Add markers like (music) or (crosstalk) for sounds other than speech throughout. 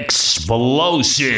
explosive.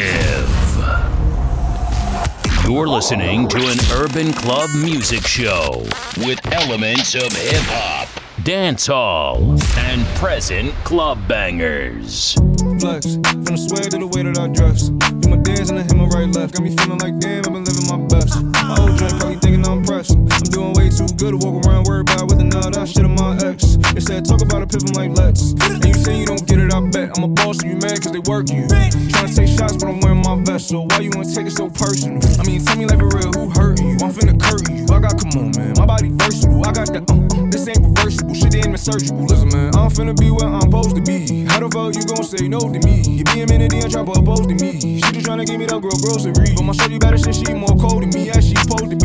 You're listening to an urban club music show with elements of hip hop, dance hall, and present club bangers. Flex, from the swag to the way that I dress. Do my dance and I hit my right left. Got me feeling like damn, I've been living my best. My old drink probably thinking I'm I'm doing way too good to walk around worried about not I shit on my ex. They said talk about a pivot like let's. And you say you don't get it, I bet. I'm a boss, so you mad cause they work you. Trying to take shots, but I'm wearing my vest. So why you wanna take it so personal? I mean, tell me like for real, who hurt you? I'm finna curry you. I got, come on, man. My body versatile. I got that, uh, uh, this ain't reversible. Shit ain't surgical. Listen, man, I'm finna be where I'm supposed to be. How the fuck you gon' say no to me? You be a minute, then try to oppose to me. She just tryna give me that girl grocery. But my shorty better shit, she more cold than me, as she supposed to be.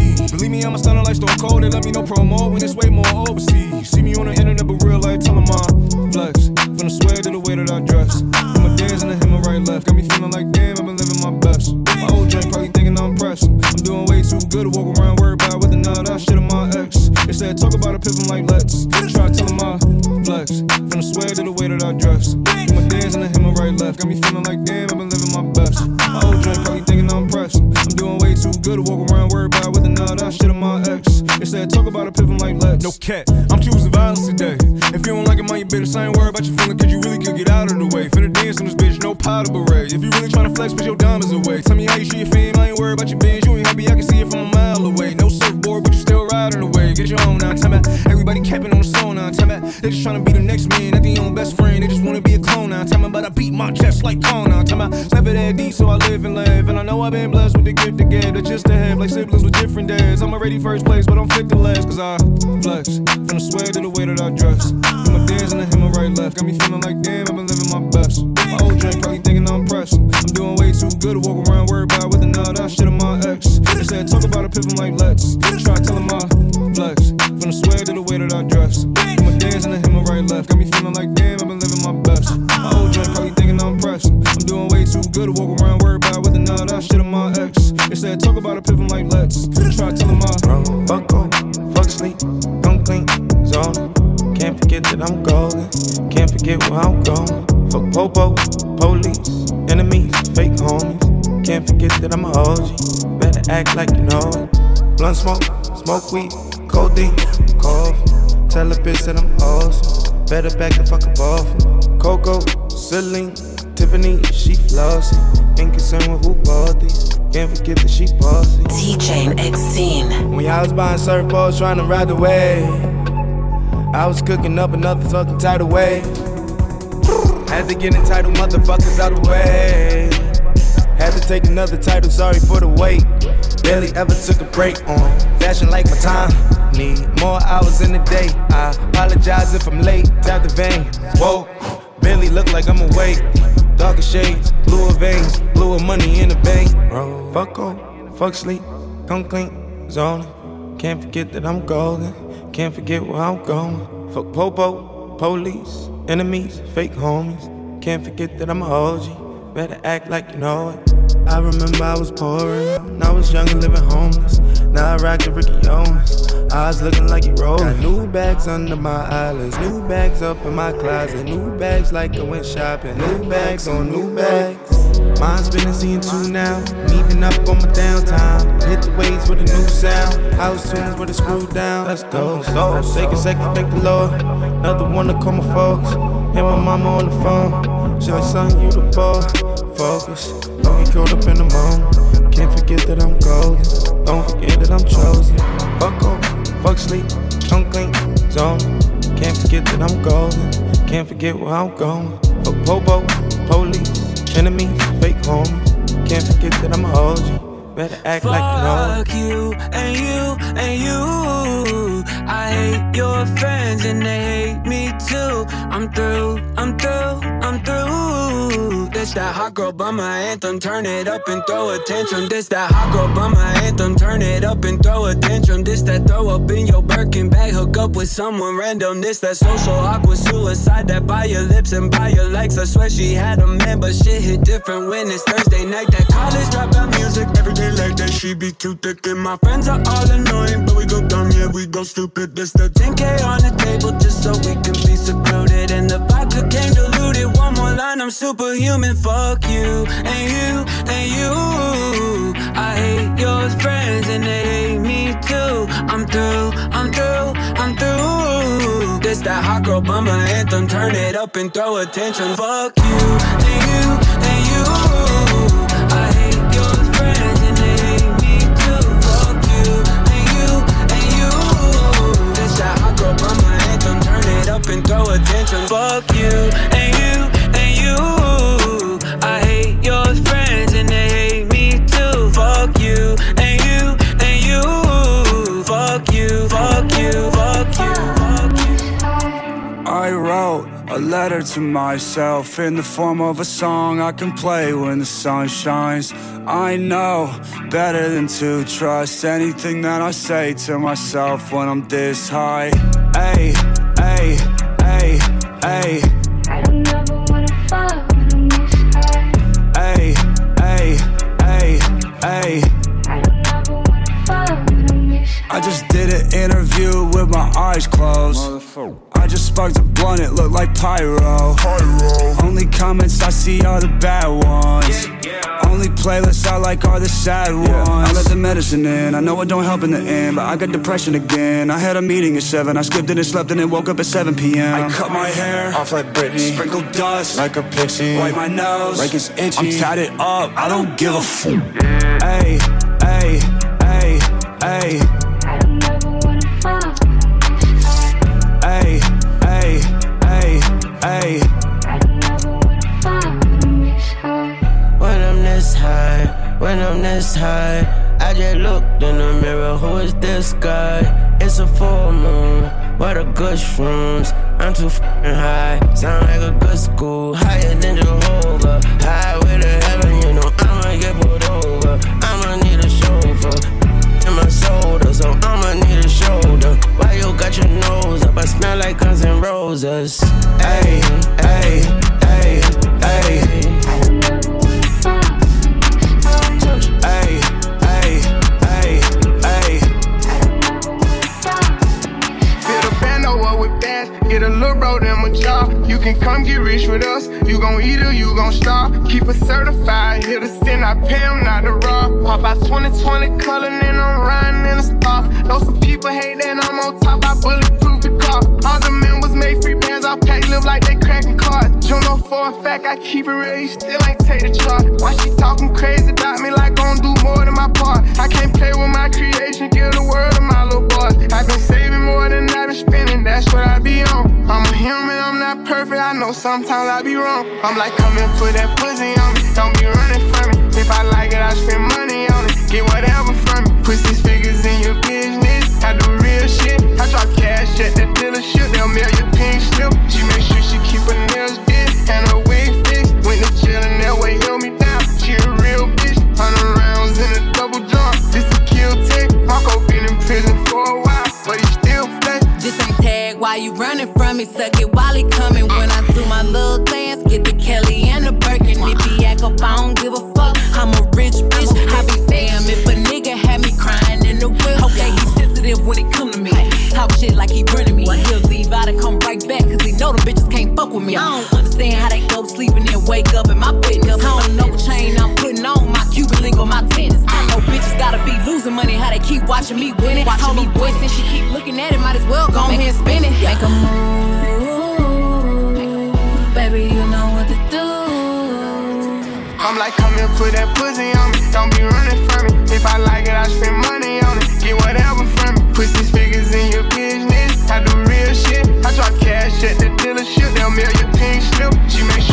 Me, I'm a stunner like Stone Cold. They let me know promo when it's way more overseas. See me on the internet, but real life, tell 'em I'm flex. From the swag to the way that I dress. Do my dance and I hit my right left. Got me feeling like damn, I've been living my best. My old drink probably thinking I'm pressed. I'm doing way too good to walk around worried about or not I shit on my ex. They said talk about a pivot like let's. Try to 'em I flex. From the swag to the way that I dress. My dance and I hit my right left. Got me feeling like damn, I've been living my best. My old drink probably thinking I'm pressed. Doing way too good to walk around worried about not I shit on my ex. Said talk about a pivot like let's. No cat, I'm choosing violence today. If you don't like it, man, you better ain't worried about your feeling, cause you really could get out of the way. Finna dance on this bitch, no powder beret. If you really tryna flex, put your diamonds away. Tell me how you see your fame, I ain't worried about your bands. You ain't happy, I can see it from a mile away. No surfboard, but you still riding away. Get your own now, tell me. Everybody capping on the song now, tell me. They just tryna be the next man, not their own best friend. They just wanna be a clone now, tell me. But I beat my chest like Kong now, tell me. Slap it that deep, so I live and live. And I know I've been blessed with the gift to give, the just to have, like siblings with different dads. I'm already first place, but I'm flick the last, cause I flex. From the swag to the way that I dress. Do my dance and I hit my right left. Got me feeling like damn, I've been living my best. My old drink probably thinking I'm pressed. I'm doing way too good to walk around worried about or not I shit on my ex. They said talk about a pivot like let's. Try to tell 'em I flex. From the swag to the way that I dress. Do my dance and I hit my right left. Got me feeling like damn, I've been living my best. My old drink probably thinking I'm pressed. I'm doing way too good to walk around worried about whether or not shit on my ex. Said talk about a pivot like let's. Try to tell 'em I Fuck on, fuck sleep, come clean, zone. Can't forget that I'm golden. Can't forget where I'm going. Fuck popo, police, enemies, fake homies. Can't forget that I'm a OG. Better act like you know it. Blunt smoke, smoke weed, codeine, coffee. Tell a bitch that I'm awesome. Better back the fuck up off me. Coco, Celine, Tiffany, she flossy. Ain't concerned with who bought these. Can't forget that she bossy. DJ X10. When y'all was buying surfboards trying to ride the wave, I was cooking up another fucking tidal wave. Had to get entitled motherfuckers out the way. Had to take another title, sorry for the wait. Barely ever took a break on fashion like my time. Need more hours in the day. I apologize if I'm late. Tap the vein. Whoa, barely look like I'm awake. Darker shades, bluer veins, bluer money in the bank. Bro, fuck on, fuck sleep, come clean, zoning. Can't forget that I'm golden. Can't forget where I'm going. Fuck popo, police, enemies, fake homies. Can't forget that I'm a OG. Better act like you know it. I remember I was. When I was young and living homeless. Now I rock the Ricky Owens. Eyes looking like you rolling. Got new bags under my eyelids. New bags up in my closet. New bags like I went shopping. New bags on new bags. Mine's been a seeing two now. Meeting up on my downtime. Hit the waves with a new sound. House tunes with a screw down. Let's go. So, take a second, thank the Lord. Another one to call my folks. Hit my mama on the phone. Like, son, you the boy. Focus. Don't get caught up in the moment. Can't forget that I'm golden. Don't forget that I'm chosen. Fuck off, fuck sleep, come clean, zone. Can't forget that I'm golden. Can't forget where I'm going. Fuck popo, police, enemies, fake homies. Can't forget that I'm a OG. Better act Fuck like you know you and you and you. I hate your friends and they hate me too. I'm through, I'm through, I'm through. This that hot girl bummer anthem. Turn it up and throw a tantrum. This that hot girl bummer anthem. Turn it up and throw a tantrum. This that throw up in your Birkin bag. Hook up with someone random. This that social awkward suicide. That by your lips and by your likes. I swear she had a man, but shit hit different when it's Thursday night. That college dropout music every day like that. She be too thick and my friends are all annoying, but we go dumb, yeah we go stupid. This the 10k on the table just so we can be secluded. And the vodka came One more line, I'm superhuman. Fuck you and you and you. I hate your friends and they hate me too. I'm through, I'm through, I'm through. This that hot girl bummer anthem. Turn it up and throw attention. Fuck you and you and you. And throw attention. Fuck you and you and you. I hate your friends and they hate me too. Fuck you and you and you. Fuck you, fuck you, fuck you, fuck you. I wrote a letter to myself in the form of a song I can play when the sun shines. I know better than to trust anything that I say to myself when I'm this high. Ay, ay, ay, ay. I don't ever wanna fuck when I'm this high. Ay, ay, ay, ay. I don't ever wanna fuck when I'm this. I just did an interview with my eyes closed. I just sparked a blunt, it looked like pyro. Only comments I see are the bad ones. Only playlists I like are the sad ones. I let the medicine in, I know it don't help in the end, but I got depression again. I had a meeting at 7, I skipped it and slept and then woke up at 7 p.m. I cut my hair Off like Britney, sprinkled dust, like a pixie. wipe my nose, Like it's itchy. I'm tatted up, I don't give a a f. Ay, ay, ay, ay. Ay. I when I'm this high. When I'm this high, high, I just looked in the mirror. Who is this guy? It's a full moon. Where the good shrooms? I'm too fucking high. Sound like a good school. Higher than Jehovah. Highway to heaven, you know I'ma get pulled over. I'ma need a chauffeur. In my shoulder, so I'ma need a shoulder. Why you got your nose smell like Guns N' Roses. Ay, ay, ay, ay. I don't ever wanna fuck when I'm this high. Ay, ay, ay, ay. I don't ever wanna fuck when I'm this high. Fill the bando up with bass, get a little bro them a job. You can come get rich with us, you gon' eat or you gon' starve. Keep it certified, here to sin, I pay 'em not to rob. Pop out 2020 color, and I'm riding in the star. Know people hate that I'm on top, I bulletproof the car. All the members make free bands, I pack live like they cracking cards. You know for a fact, I keep it real, you still ain't take the chart. Why she talking crazy about me like gon' do more than my part? I can't play with my creation, give the world to my little boy. I've been saving more than I've been spending, that's what I be on. I'm a human, I'm not perfect, I know sometimes I be wrong. I'm like, come and put that pussy on me, don't be running from me. If I like it, I spend money on it, get whatever from me. Put these figures in I do real shit. I drop cash at the dealership, they'll mail your pink slip. She make sure she keep her nails did and her wig fixed. When the chillin' that way, hold me down. She a real bitch, hundred rounds in a double drum. This a kill tech. Marco been in prison for a while, but he still flex. This ain't tag, why you running from me? Suck it while he coming. When I do my little dance, get the Kelly and the Birkin. If he act up, I don't give a fuck. When it come to me. Talk shit like he running me. He'll leave out and come right back, cause he know them bitches can't fuck with me. I don't understand how they go to sleep and then wake up in my fitness. I don't know what chain I'm putting on, my Cuban link or my tennis. I know bitches gotta be losing money, how they keep watching me win it. Watching me boy, since she keep looking at it, might as well go ahead and spin it. Make a move, I'm like, come and put that pussy on me. Don't be running from me. If I like it, I spend money on it. Get whatever from me. Put these figures in your business. I do real shit. I drop cash at the dealership. They'll mail your pink slip. She make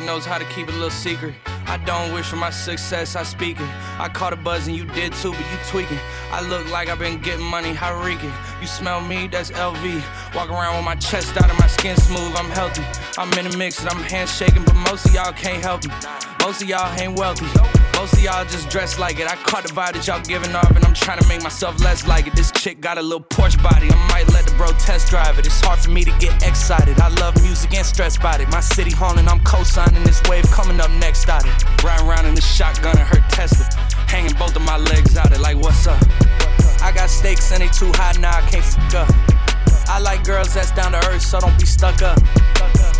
Knows how to keep a little secret. I don't wish for my success, I speak it. I caught a buzz and you did too, but you tweaking. I look like I've been getting money, how reeking. You smell me, that's LV. Walk around with my chest out and my skin smooth, I'm healthy. I'm in the mix and I'm handshaking, but most of y'all can't help me. Most of y'all ain't wealthy. Most of y'all just dress like it. I caught the vibe that y'all giving off, and I'm trying to make myself less like it. This chick got a little Porsche body. I might let the bro test drive it. It's hard for me to get excited. I love music and stress about it. My city hauling, I'm co-signing this wave coming up next out it. Riding around in the shotgun and her Tesla. Hanging both of my legs out it like what's up? I got stakes and they too high now, I can't fuck up. I like girls that's down to earth, so don't be stuck up.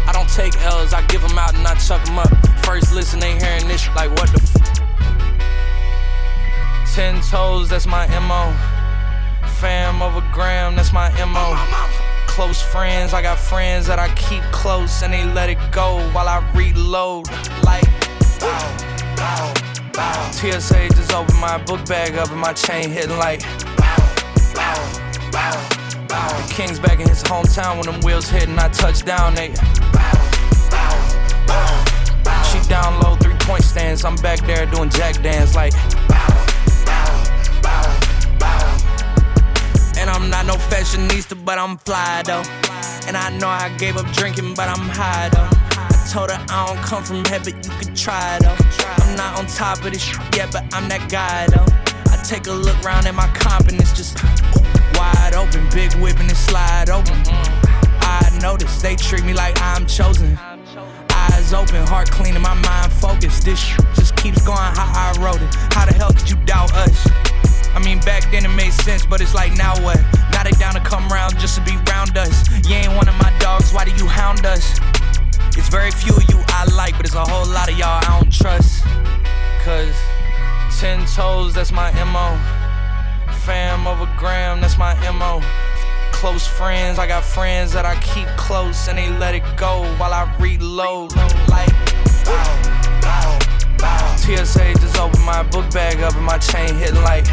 I don't take L's, I give them out and I chuck them up. First listen, they hearing this like what the f. Ten toes, that's my MO. Fam over gram, that's my MO. Close friends, I got friends that I keep close and they let it go while I reload. Like, bow, bow, bow. TSA just opened my book bag up and my chain hitting like, bow, bow, bow. The King's back in his hometown when them wheels hit and I touch down, they. She down low, three point stance. I'm back there doing jack dance like, I'm not no fashionista, but I'm fly though. And I know I gave up drinking, but I'm high though. I told her I don't come from heaven, you can try though. I'm not on top of this shit yet, but I'm that guy though. I take a look round at my confidence just wide open, big whip and slide open. I notice they treat me like I'm chosen. Eyes open, heart clean, and my mind focused. This just keeps going how I wrote it. How the hell could you doubt us? I mean, back then it made sense, but it's like now what? Now they down to come round just to be round us. You ain't one of my dogs, why do you hound us? It's very few of you I like, but it's a whole lot of y'all I don't trust. Cause ten toes, that's my MO. Fam over gram, that's my MO. Close friends, I got friends that I keep close and they let it go while I reload. Like, bow, bow, bow. TSA just opened my book bag up and my chain hitting like,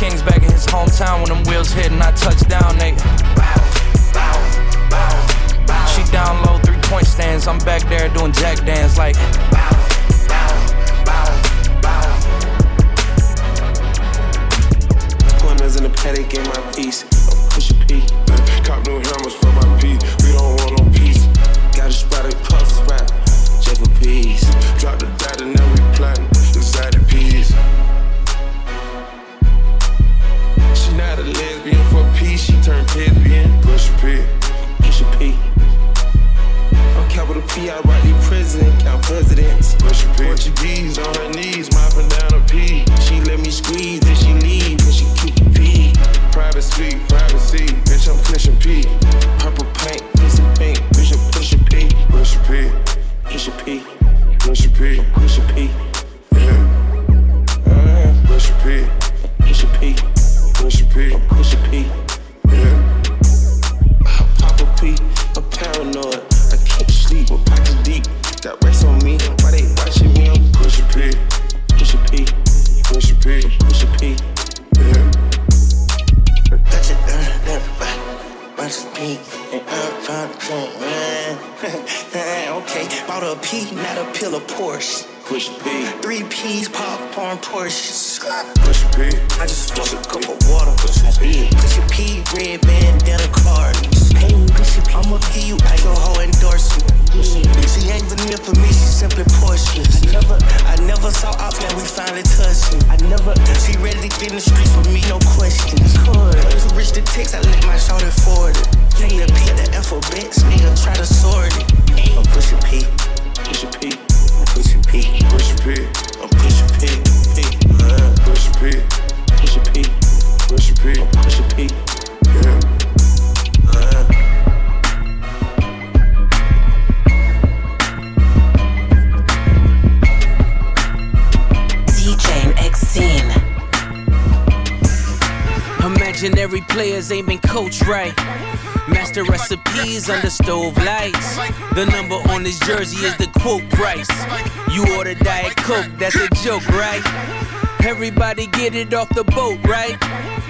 King's back in his hometown when them wheels hit and I touch down, they, bow, bow, bow, bow. She down low, three point stance. I'm back there doing jack dance like, bow, bow, bow. Corners in the paddock in my piece. Push a P. Cop new hammers for my P. We don't want no peace. Got a spot at puff spot. Check for peace. Drop the data, now we She turned lesbian. Push P. Push a P. On capital P, I write the president, count presidents. Push P. Portuguese on her knees, mopping down a P. She let me squeeze, then she leave, and she keep P. Private suite, privacy. Bitch, I'm pushing P. Purple paint, pussy pink, push a push a P. Push a P. Push P. Push a P. Push a P. Yeah. Uh, Push a P. push a P. Push P. Push a P. P. I'm paranoid. I can't sleep with pockets deep. Got rest on me. Why they watching me? I'm Push a P. push a P. Push a P. Push a P. Yeah. Touch it, uh, uh, I'm man. (laughs) okay, bought a P, not a pill of Porsche. Push P. Three P's, popcorn, Porsche. Push P. I just took a cup of water. Push P. Push P, red bandana card. Hey, push a P. I'ma give you like a whole endorsement. She ain't vanilla for me, she simply Porsche. I never, I never saw out there, we finally touched. I never, she ready to get in the streets for me, no question. Could. Rich the text, I let my shoulder forward it. The P, the alphabets, nigga, try to sort it. I'm oh, push a P, push a P, I'm push a P, Push a P. I'm push a P, P, uh, Push a P. push a P, Push a P. push a P, Yeah. Imaginary players ain't been coached right. Master recipes under stove lights. The number on his jersey is the quote price. You order Diet Coke, that's a joke, right? Everybody get it off the boat, right?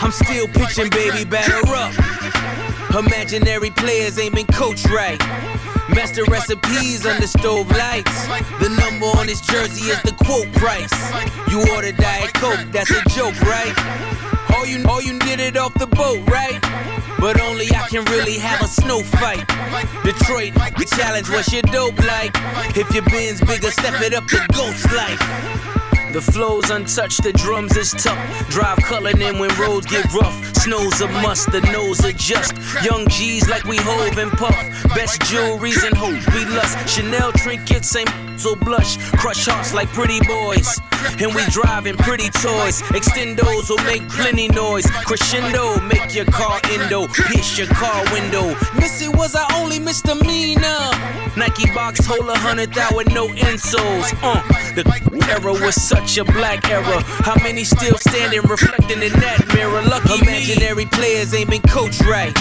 I'm still pitching, baby, batter up. Imaginary players ain't been coached right. Master recipes under stove lights. The number on his jersey is the quote price. You order Diet Coke, that's a joke, right? All you, all you did it off the boat, right? But only I can really have a snow fight. Detroit, the challenge, what's your dope like? If your bin's bigger, step it up to ghost life. The flow's untouched, the drums is tough. Drive coloring in when roads get rough. Snow's a must, the nose adjust. Young G's like we hove and puff. Best jewelries and hope we lust. Chanel trinkets ain't so blush. Crush hearts like pretty boys. And we driving pretty toys. Extendos will make plenty noise. Crescendo, make your car endo. Pierce your car window. Missy was our only misdemeanor. Nike box hold a hundred thou with no insoles. Uh, the era was such a black era. How many still standing reflecting in that mirror? Lucky imaginary players ain't been coached right.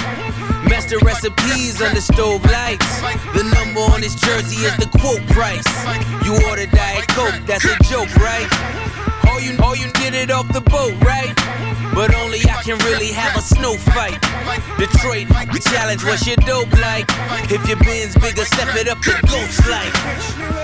Master recipes under stove lights. The number on his jersey is the quote price. You order Diet Coke, that's a joke, right? All you, all you did it off the boat, right? But only I can really have a snow fight. Detroit, the challenge, what's your dope like? If your bin's bigger, step it up to ghost like.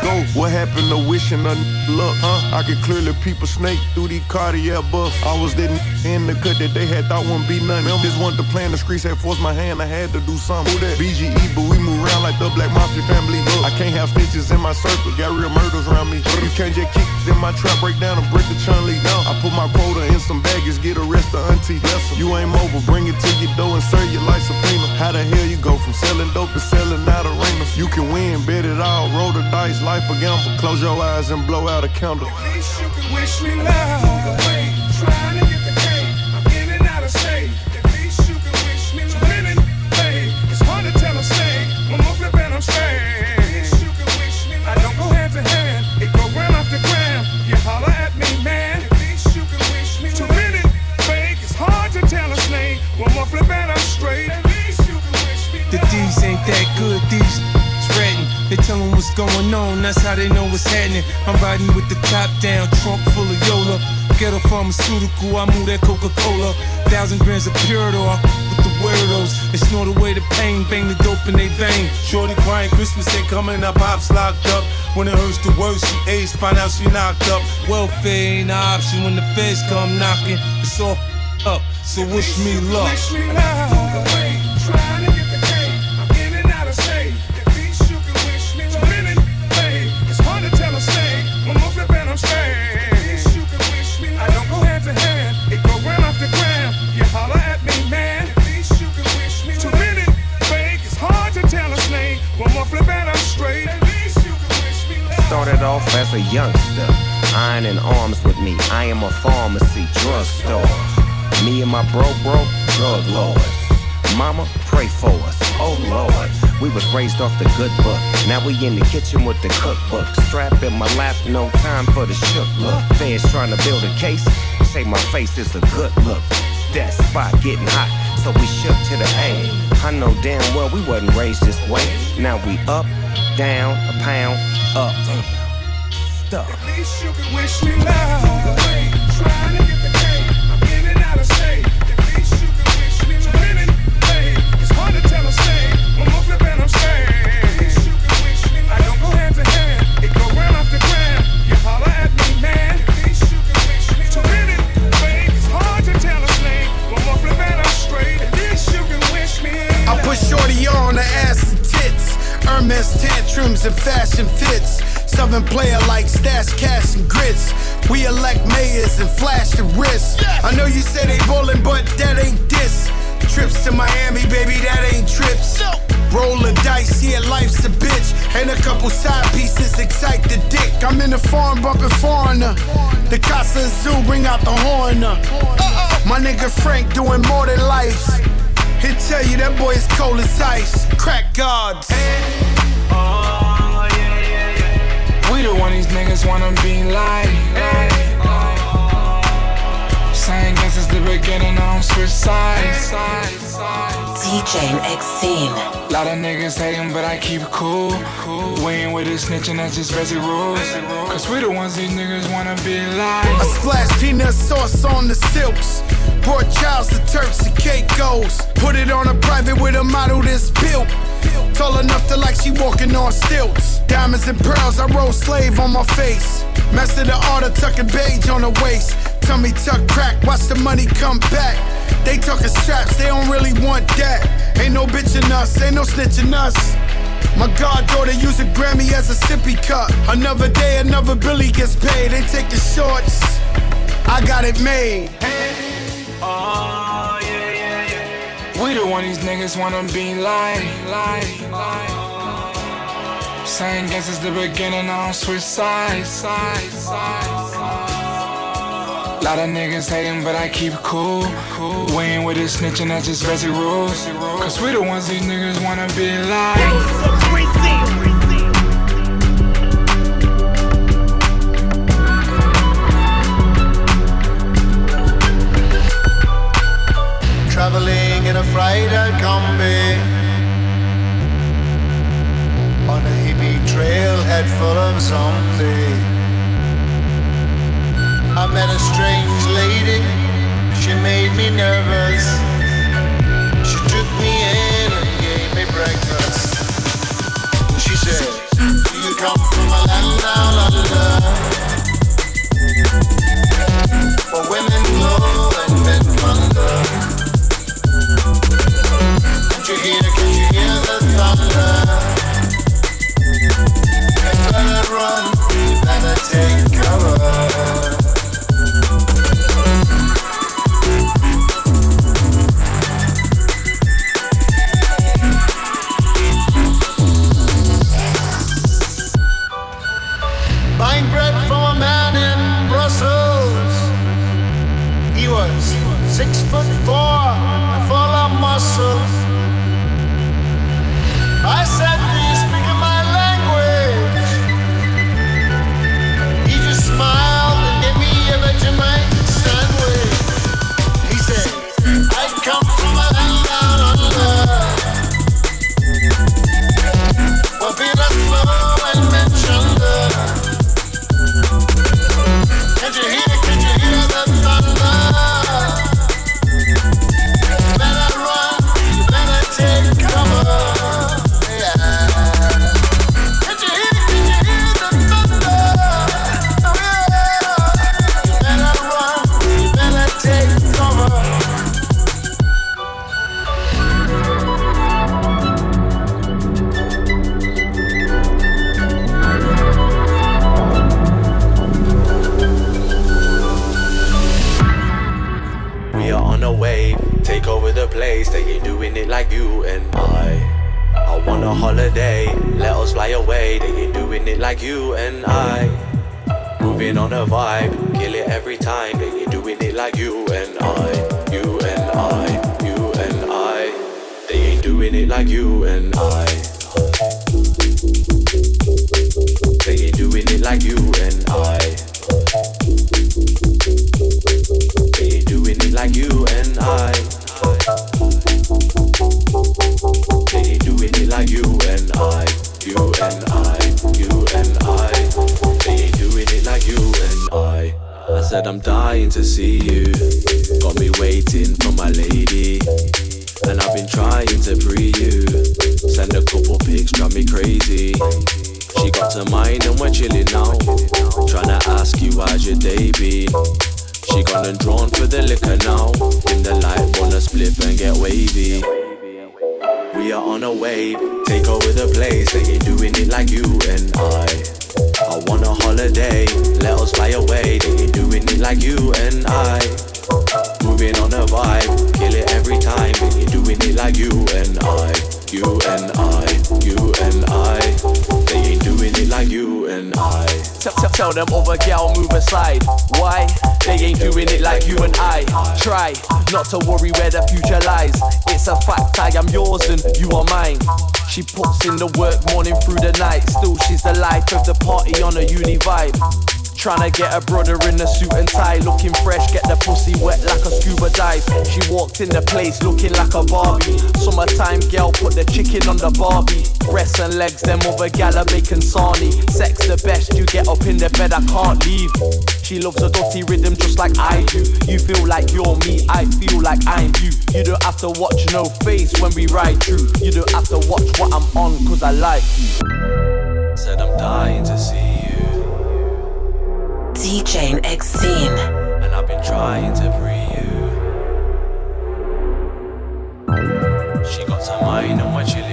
Go, what happened to wishing a luck? Huh? I could clearly peep a snake through these cardiac buffs. I was that in the cut that they had thought wouldn't be nothing. This wasn't the plan, the streets had forced my hand, I had to do something. Who that? BGE, but we move around like the Black Mafia family. Look, I can't have snitches in my circle, got real murders around me. You can't just kick in my trap, break down and break the chun lead. No, I put my quota in some baggage, get arrested, auntie. Lesson. You ain't mobile, bring it to your door and serve your life subpoena. How the hell you go from selling dope to selling out arenas? You can win, bet it all, roll the dice, life a gamble. Close your eyes and blow out a candle. Wish me love. Trying to get the cake. Good, these threaten. They tell them what's going on, that's how they know what's happening. I'm riding with the top down, trunk full of Yola. Ghetto pharmaceutical, I move that Coca Cola. Thousand grams of f- with the weirdos. They snort away the pain, bang the dope in they vein. Shorty crying, Christmas ain't coming, up, pops locked up. When it hurts the worst, she aged, find out she knocked up. Welfare ain't an option when the feds come knocking. It's all up, so wish me luck. Wish me love. A youngster, iron in arms with me. I am a pharmacy drugstore. Me and my bro, bro, drug lords. Mama, pray for us. Oh Lord, we was raised off the good book. Now we in the kitchen with the cookbook. Strap in my lap, no time for the shook look. Fans trying to build a case, say my face is a good look. That spot getting hot, so we shook to the A. I know damn well we wasn't raised this way. Now we up, down, a pound, up. Stuff. At least you can wish me love. Trying to get the cake. I'm in and out of state. At least you can wish me love. Winning, babe. It's hard to tell a snake. One more flip and I'm straight. At least you can wish me love. I don't go hand to hand. It go gram after gram. You holler at me, man. At least you can wish me love. Winning, babe. It's hard to tell a snake. One more flip and I'm straight. At least you can wish me I put Shorty on the ass and tits. Hermes tantrums and fashion fits. Southern player like stash cash and grits. We elect mayors and flash the wrist. I know you say they bowling, but that ain't this. Trips to Miami, baby, that ain't trips. Roll the dice yeah, life's a bitch. And a couple side pieces excite the dick. I'm in the farm bumping foreigner. The Casa Zoo bring out the horn. Uh, my nigga Frank doing more than life. He'll tell you that boy is cold as ice. Crack gods. We the one these niggas wanna be like. Same guess it's the beginning, I don't switch sides. DJ X-Team. Lot of niggas hating, but I keep it cool. We ain't with this snitching, that's just basic rules. Cause we the ones these niggas wanna be like. I splash peanut sauce on the silks. Brought Charles to Turks and Caicos. Put it on a private with a model that's built. Tall enough to like she walking on stilts. Diamonds and pearls, I roll slave on my face. Master the art of tucking beige on the waist. Tummy tuck crack, watch the money come back. They talking straps, they don't really want that. Ain't no bitching us, ain't no snitching us. My goddaughter use a Grammy as a sippy cup. Another day, another Billy gets paid. They take the shorts. I got it made. Uh, We the one these niggas wanna be like, like, like. Same guess it's the beginning, don't switch sides. Lot of niggas hating, but I keep cool. We ain't with this snitching, that's just basic rules. Cause we the ones these niggas wanna be like. Traveling in a freighter combi On a hippie trailhead full of zombies. I met a strange lady, she made me nervous. She took me in and gave me breakfast. She said, do you come from a land down under? Where women glow and men wonder you hear, can you hear the thunder? Better run, better take cover. Tryna get a brother in a suit and tie, looking fresh, get the pussy wet like a scuba dive. She walked in the place looking like a Barbie. Summertime girl put the chicken on the Barbie. Breasts and legs, them other gal are making sarnie. Sex the best, you get up in the bed, I can't leave. She loves a dirty rhythm just like I do. You feel like you're me, I feel like I'm you. You don't have to watch no face when we ride through. You don't have to watch what I'm on, cause I like you. Said I'm dying to see DJ X-Scene. And I've been trying to free you. She got mind now.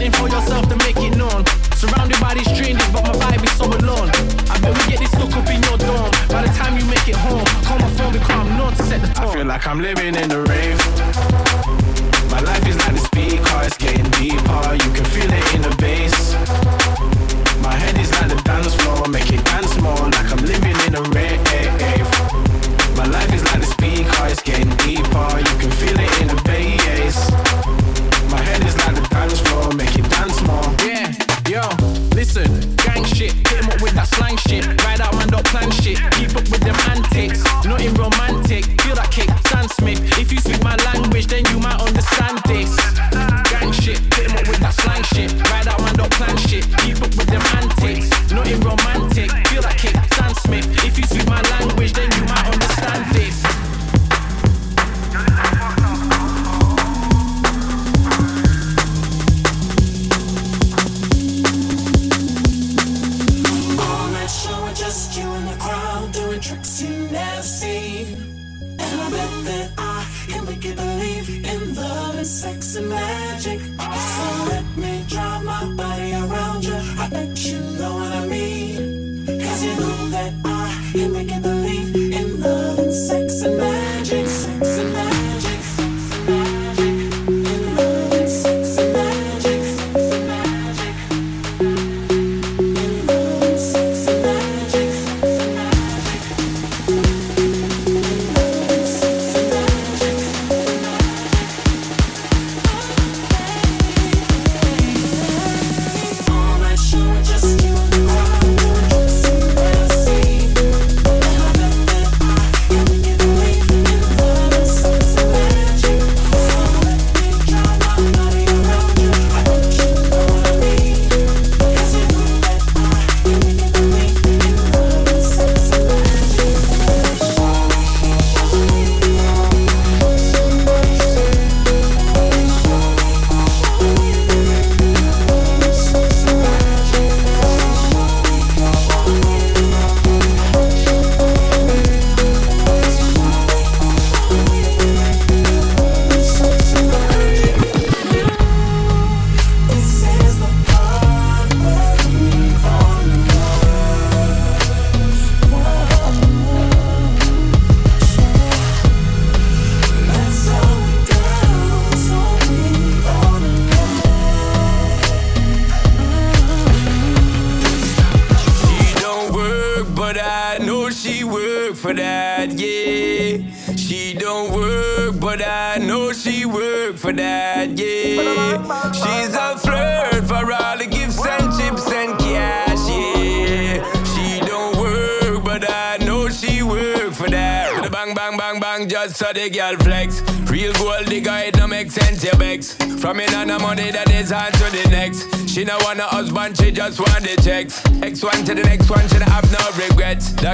You're for yourself, to make it known. Surrounded by these strangers, but my vibe is so alone. I bet we get this stuck up in your dorm. By the time you make it home, call my phone because I'm known to set the tone. I feel like I'm living in the rave.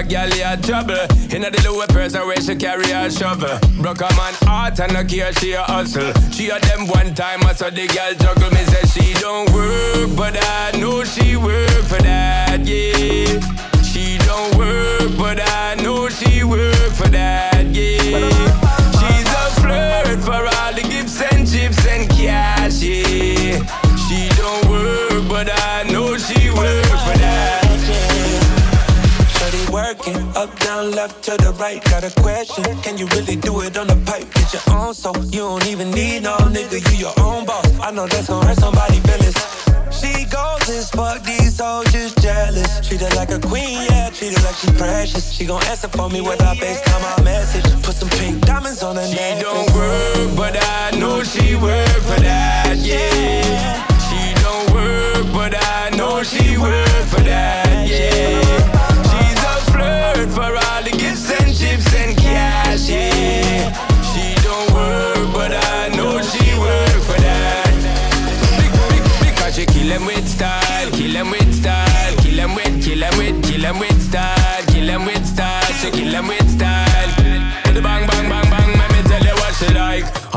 That girl had trouble. In a the lower person where she carry a shovel. Broke a man heart and no care, she a hustle. She a them one time, I saw the girl juggle. Me say she don't work, but I know she work for that, yeah. She don't work, but I know she work for that, yeah. She's a flirt for all the gifts and chips and cash, yeah. She don't work, but I Up, down, left to the right. Got a question? Can you really do it on the pipe? Get your own so you don't even need no nigga. You your own boss. I know that's gonna hurt somebody feelings. She goes as fuck, these just jealous. Treat her like a queen, yeah, treat her like she precious. She gon' answer for me with her FaceTime my message. Put some pink diamonds on her She neck. don't work,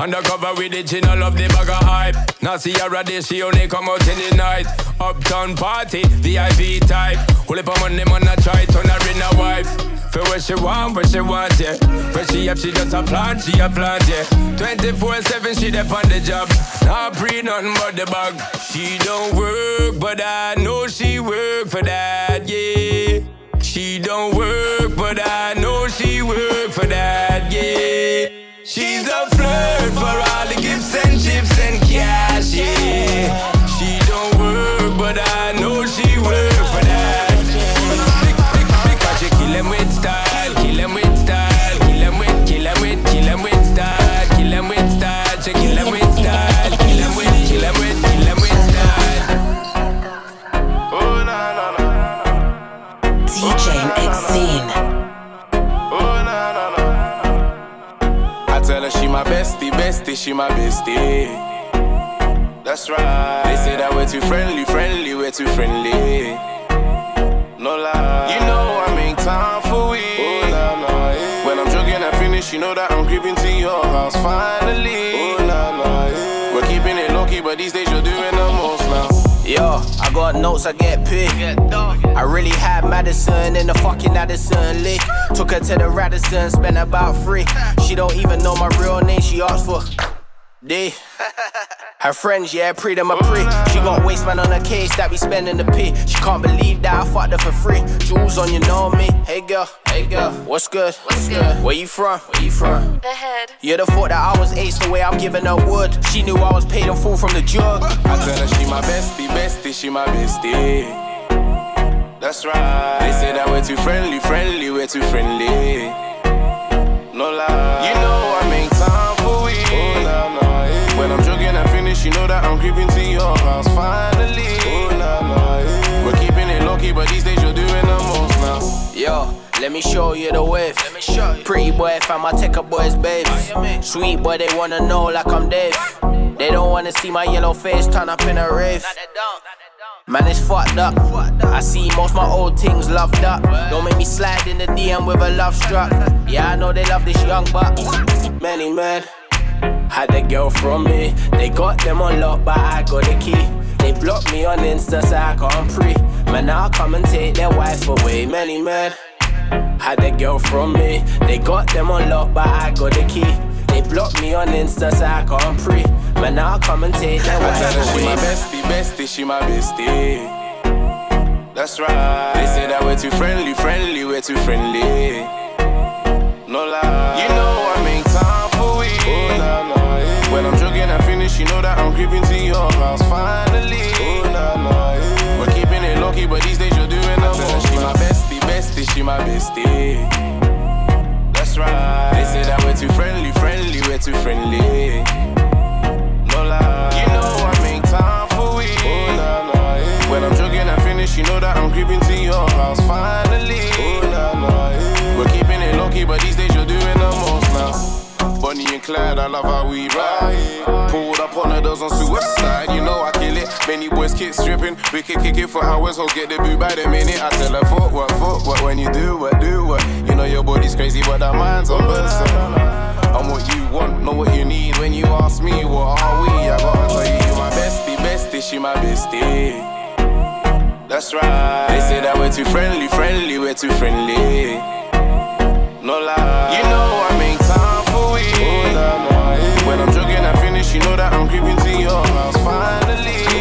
Undercover with the chin, no love the bag of hype. Now see her day, she only come out in the night. Uptown party, VIP type. Hold up on money, man, I try turn her in a wife. For what she want, what she want, yeah. Where she up, she just a plant, she a plant, yeah. 24-7, she there on the job. Not pre nothing but the bag. She don't work, but I know she work for that, yeah. She don't work, but I know she work for that, yeah. She's a flirt for all the gifts and chips and cash, yeah. She don't work, but I know she work bestie, bestie, she my bestie. That's right. They say that we're too friendly, friendly, we're too friendly. No lie. You know I make time for we. Oh, yeah. When I'm joking, I finish, you know that I'm creeping to your house finally. Oh, nah, nah, yeah. We're keeping it low key, but these days you're doing the most. Yo, I got notes, I get paid. I really had Madison in the fucking Addison Lee. Took her to the Radisson, spent about three. She don't even know my real name, she asked for D. Her friends, yeah, pre them a pre. She got waistman on her case that we spending the P. She can't believe that I fucked her for free. Jewels on, you know me. Hey girl, hey girl, what's good? What's good? Where you from? Where you from? The head. You'd have thought that I was ace the way I'm giving her wood. She knew I was paid in full from the jug. I tell her she my bestie, bestie, she my bestie. That's right. They say that we're too friendly, friendly, we're too friendly. No lie. You know I you know that I'm creeping to your house finally. Oh, nah, nah, yeah. We're keeping it low key, but these days you're doing the most now. Yo, let me show you the wave. Let me show you. Pretty boy, fam, I take a boy's babe. Sweet boy, they wanna know like I'm Dave. They don't wanna see my yellow face turn up in a rave. Man, it's fucked up. I see most my old things loved up. Don't make me slide in the DM with a love struck. Yeah, I know they love this young buck. Many men had a girl from me. They got them on lock, but I got the key. They blocked me on Insta, so I can't pre. Man, I'll come and take their wife away. Many men had a girl from me. They got them on lock, but I got the key. They blocked me on Insta, so I can't pre. Man, I'll come and take their I tell her wife she my bestie, bestie, she my bestie. That's right. They say that we're too friendly, friendly, we're too friendly. No lie. You know She know that I'm creeping to your house finally. Oh, nah, nah, yeah. We're keeping it low key, but these days you're doing the most. She my bestie, bestie, she my bestie. That's right. They say that we're too friendly, friendly, we're too friendly. No lie. You know I make time for we. Oh, nah, nah, yeah. When I'm joking, I finish. she know that I'm creeping to your house finally. Oh, nah, nah, yeah. We're keeping it low key, but these days you're doing the most now. Bonnie and Clyde, I love how we ride. Pulled up on the doors on suicide, you know I kill it. Many boys kick stripping, we can kick it for hours, hope get the boot by the minute. I tell her, fuck what, fuck what, when you do what, do what. You know your body's crazy, but that mind's on burst. I'm what you want, know what you need. When you ask me, what are we? I gotta tell you, you my bestie, bestie, she my bestie. That's right. They say that we're too friendly, friendly, we're too friendly. No lie. You know I make time. When I'm joking, I finish. You know that I'm creeping to your house finally.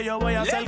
yo voy a hacer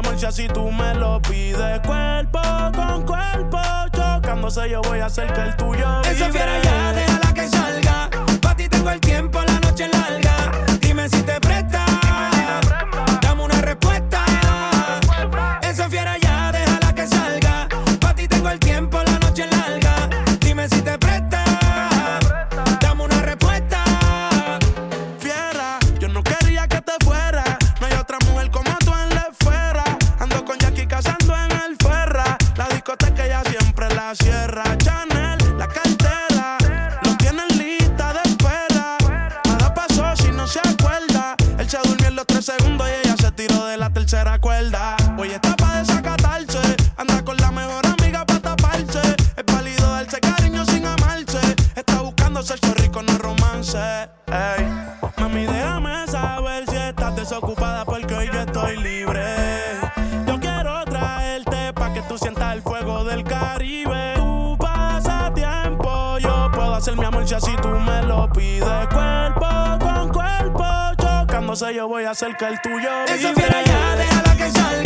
amor si tú me lo pides. Cuerpo con cuerpo, chocándose yo voy a hacer que el tuyo vibre. Ya de se recuerda voy a hacer que el tuyo. Eso allá, déjala que salga.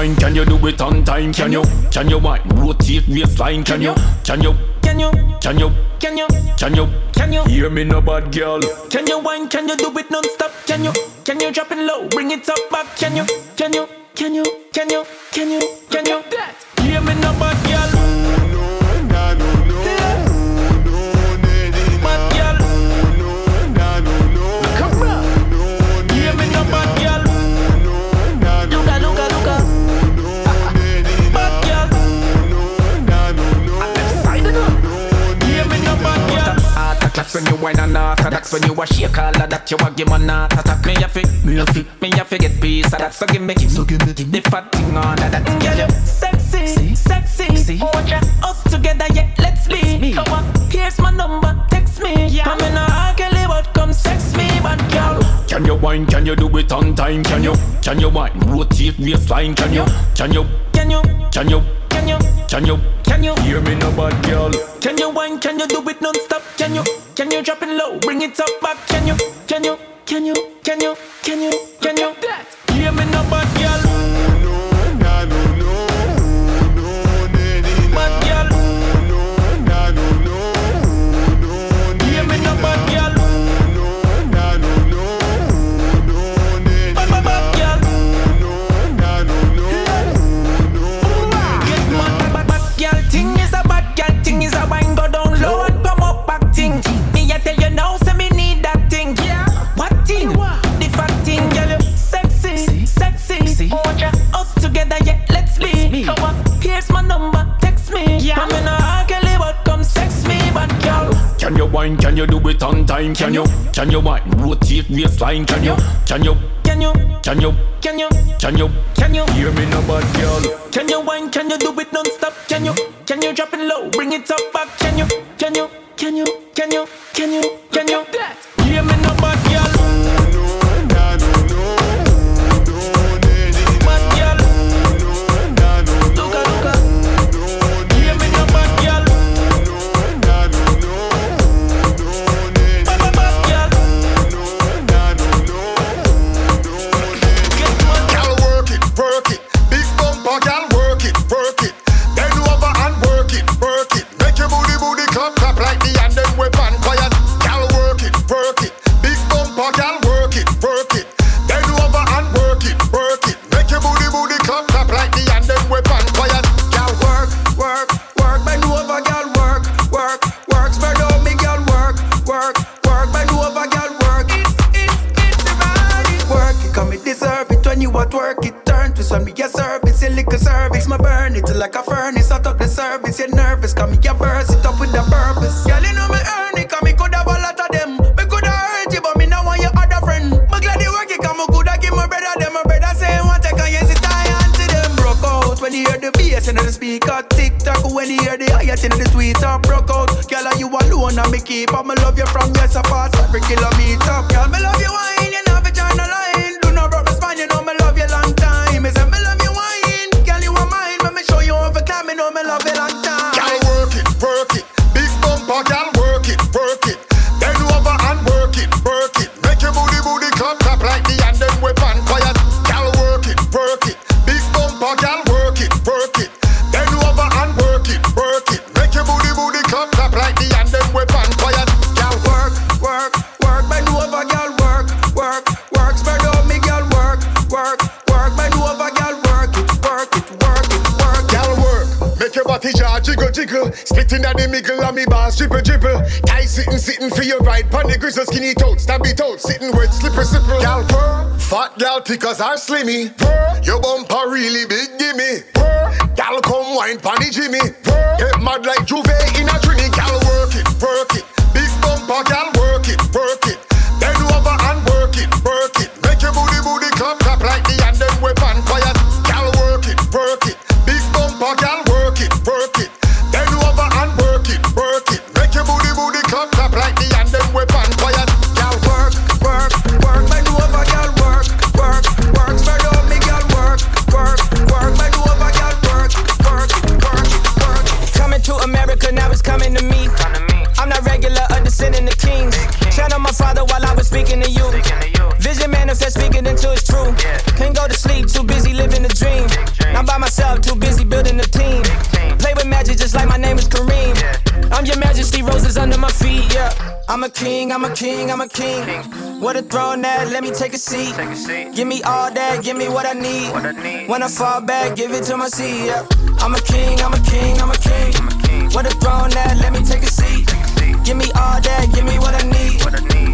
wine? Can you do it on time? Can you? Can you wine? Rotate waistline? Can you? Can you? Can you? Can you? Can you? Can you? Can you? Hear me, no bad girl. Can you wine? Can you do it non-stop? Can you? Can you drop it low? Bring it up back? Can you? Can you? Can you? Can you? Can you? Can you? Can you? Hear me, no bad girl. That's when you whine and not That's when you a shake all of that. You a give man not attack Me a fi, me a fi, me a fi get peace. of that. So give me, so give me The fat thing on that Girl you sexy, See? sexy. See? Oh yeah, us together yeah, let's be Come on, here's my number, text me. Yeah. I'm in come sex me, bad girl. Can you wine? Can you do it on time? Can you? Can you wine? Rotate waistline? Can you? Can you? Can you? Can you? Can you? Can you? Can you? Hear me now, bad girl. Can you wine? Can you do it non-stop? Can you? Can you drop it low? Bring it up back? Can you? Can you? Can you? Can you? Can you? Can you? Hear me now, bad girl. Us together, yeah, let's be. So what? Here's my number, text me. Yeah. I'm in a ugly, but come sex me, but girl. Can you wine? Can you do it on time? Can you? Can you wine? Rotate me waistline? Can you? Can you? Can you? Can you? Can you? Can you? Can you? Hear me now, bad girl. Can you wine? Can you do it non-stop? Can you? Can you drop it low? Bring it up back? Can you? Can you? Can you? Can you? Can you? Can you? Hear me now, bad girl. Are slimmy. King, I'm a king, I'm a king. What a throne that, let me take a seat. Give me all that, give me what I need. When I fall back, give it to my seat, yeah. I'm a king, I'm a king, I'm a king. What a throne that, let me take a seat. Give me all that, give me what I need.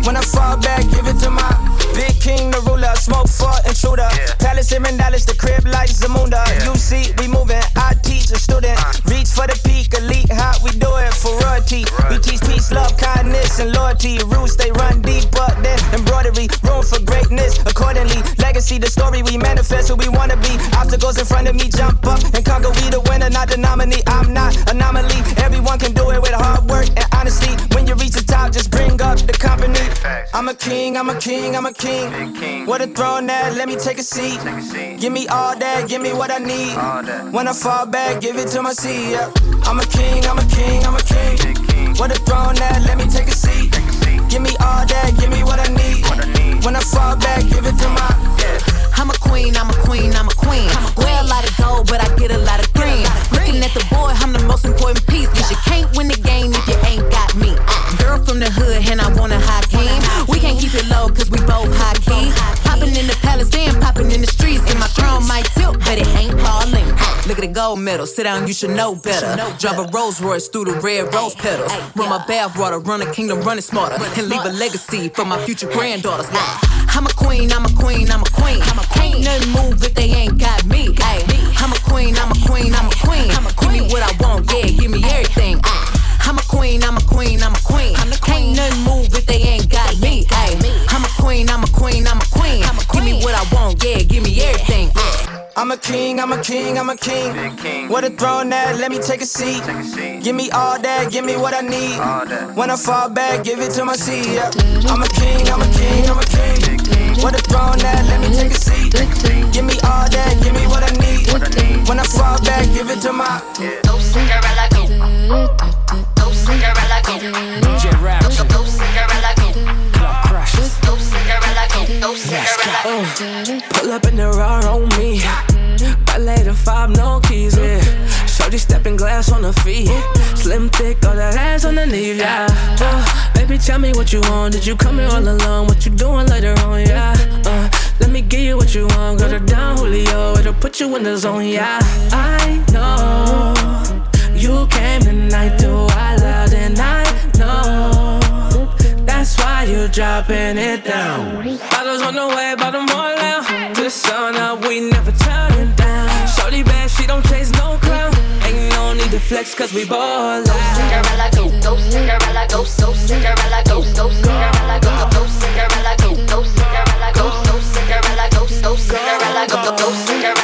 When I fall back, give it to my big king, the ruler. Smoke for intruder. Palace in Dallas, the crib like Zamunda. You see, we moving. I teach a student. Reach for the peak, elite hot. We do it for royalty. We teach peace, love, kindness, and loyalty. Roots they run deep, but then embroidery. Room for greatness. Accordingly, legacy, the story we manifest who we wanna be. Obstacles in front of me, jump up and conquer. We the winner, not the nominee. I'm not anomaly. Everyone can do it with hard work and honesty. When you reach the top, just bring up the company. I'm a king, I'm a king, I'm a king. What a throne that, let me take a seat. Give me all that, give me what I need. When I fall back, give it to my. Yeah. I'm a king, I'm a king, I'm a king. What a throne that, let me take a seat. Give me all that, give me what I need. When I fall back, give it to my. I'm a queen, I'm a queen, I'm a queen. Wear a lot of gold, but I get a lot of green. Looking at the boy, I'm the most important piece. Cause you can't win the game if you ain't got me. Uh-uh. Girl from the hood, and I want a high king. We can't keep it low, cause we both high key. Popping in the palace and popping in the streets. And my crown might tilt, but it ain't. Look at the gold medal, sit down, you should know better. Drive a Rolls Royce through the red rose petals. Run my bathwater, run a kingdom, run it smarter. And leave a legacy for my future granddaughters. I'm a queen, I'm a queen, I'm a queen. Ain't nothing move if they ain't got me. Ay, I'm a queen, I'm a queen, I'm a queen. Give me what I want, yeah, give me everything. I'm a queen, I'm a queen, I'm a queen. I'm the queen. Ain't nothing move if they ain't got me. Ay, I'm a queen, I'm a queen, I'm a queen. Give me what I want, yeah, give me everything. Yeah king, I'm a king, I'm a king. What a throne that, let me take a seat. Give me all that, give me what I need. When I fall back, give it to my seat. Yeah. I'm a king, I'm a king, I'm a king. What a throne that, let me take a seat. Give me all that, give me what I need. When I fall back, give it to my. Go Cinderella, go. Go Cinderella, go. DJ Rapture. Cinderella, go. Go pull up in the raw on me. Ballet the five, no keys, yeah. Shorty stepping glass on her feet. Slim, thick, all that ass underneath, yeah. Uh, baby, tell me what you want. Did you come here all alone? What you doing later on, yeah? Uh, let me give you what you want. Got her down, Julio. It'll put you in the zone, yeah. I know you came tonight, do I loud and I know that's why you dropping it down. Bottles on the way, bottom all out. To the sun up, we never turning down. Shorty bad, she don't chase no clown. Ain't no need to flex, cause we ball out. Cinderella go, go Cinderella go, so Cinderella go, go Cinderella go, go Cinderella go, go Cinderella go, so Cinderella go, so Cinderella go, go Cinderella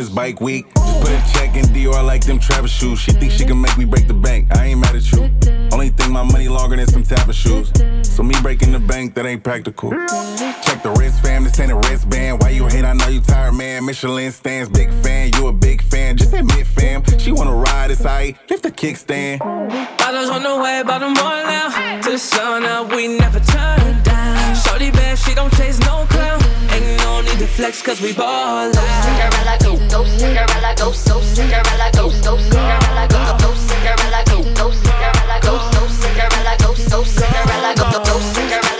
it's bike week. Just put a check in Dior I like them Travis shoes. She think she can make me break the bank. I ain't mad at you. Only thing my money longer than some type shoes. So me breaking the bank, that ain't practical. Check the wrist, fam. This ain't a wristband. Why you hate? I know you tired, man. Michelin stands, big fan. You a big fan. Just admit, fam. She wanna ride, it's aight. Lift the kickstand. Bottles on the way, bottom all now. To the sun up, we never turn down. Shorty bad, she don't chase no clown. Flex, cause we ball out. Cinderella go, go Cinderella go, Cinderella go, go Cinderella go, go Cinderella go, go Cinderella go, Cinderella go, Cinderella go, go Cinderella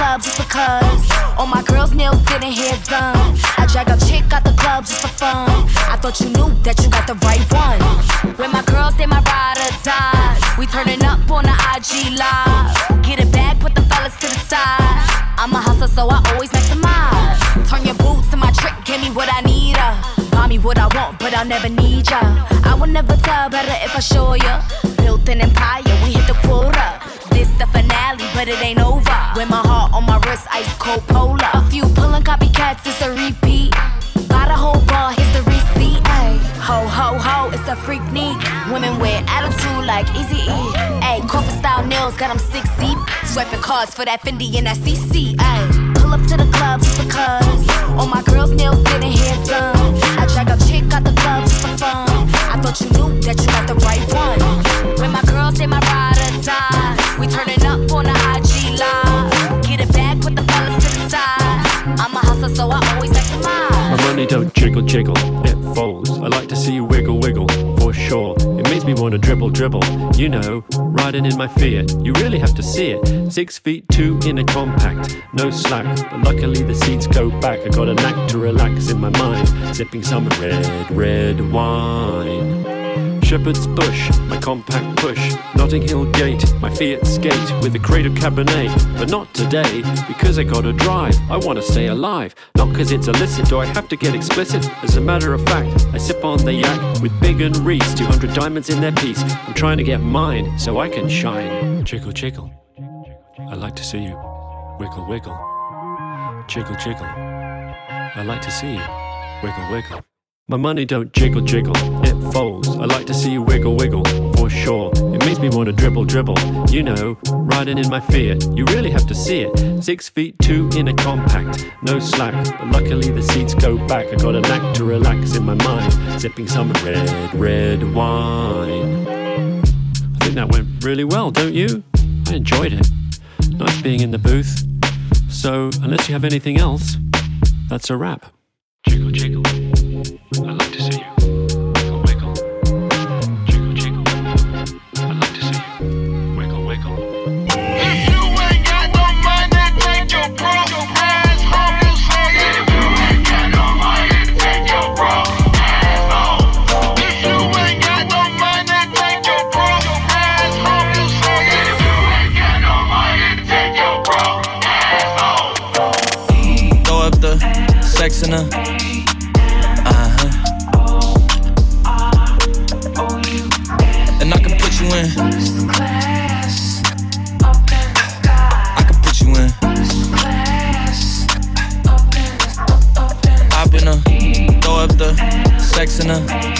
club just because. All my girls' nails didn't hair done. I drag a chick out the club just for fun. I thought you knew that you got the right one. When my girls, they my ride or die. We turning up on the IG live. Get it back, put the fellas to the side. I'm a hustler, so I always maximize. Turn your boots to my trick, give me what I need. Uh. Buy me what I want, but I'll never need ya. I will never tell better if I show ya. Built an empire, we hit the quota. This the finale, but it ain't over. With my heart on my wrist, ice cold polar. A few pulling copycats, it's a repeat. Buy the whole bar, here's the receipt. Ay, ho ho ho, it's a freak need. Women with attitude like Easy E. Ay, corporate style nails, got 'em six deep. Swiping cards for that Fendi and that CC. Ay, pull up to the club just because. All my girls' nails getting hair done. I drag a chick out the club just for fun. I thought you knew that you got the right one. When my girls say my ride or die, we turning up on the IG live. Get it back, put the fellas to the side. I'm a hustler, so I always maximize. My money don't jiggle jiggle, it folds. I like to see you wiggle wiggle, for sure. Me wanna dribble dribble. You know, riding in my Fiat. You really have to see it. Six feet two in a compact, no slack. But luckily the seats go back. I got a knack to relax in my mind, sipping some red, red wine. Shepherd's Bush, compact push. Notting Hill Gate, my Fiat skate with a crate of Cabernet. But not today, because I gotta drive. I wanna stay alive. Not cause it's illicit, do I have to get explicit? As a matter of fact, I sip on the yak with Big and Reese, 200 diamonds in their piece. I'm trying to get mine so I can shine. Jiggle, jiggle. I like to see you. Wiggle, wiggle. Jiggle, jiggle. I like to see you. Wiggle, wiggle. My money don't jiggle jiggle, it folds. I like to see you wiggle wiggle, sure. It makes me wanna dribble dribble. You know, riding in my Fiat, you really have to see it. Six feet two in a compact, no slack. But luckily the seats go back. I got a knack to relax in my mind, sipping some red, red wine. I think that went really well, don't you? I enjoyed it. Nice being in the booth. So, unless you have anything else, that's a wrap. Jiggle jiggle. listener. Uh huh. And I can put you in. I can put you in. I've been a throw up the sex in her.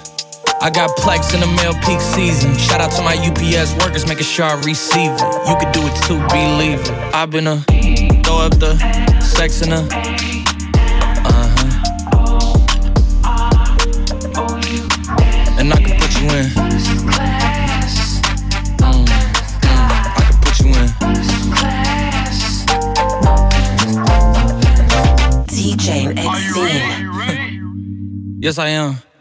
I got plex in the mail peak season. Shout out to my UPS workers, making sure I receive it. You could do it too, believe it. I've been a throw up the sex in a. Uh-huh. And I can put you in. Mm, I can put you in. DJ X Yes, I am.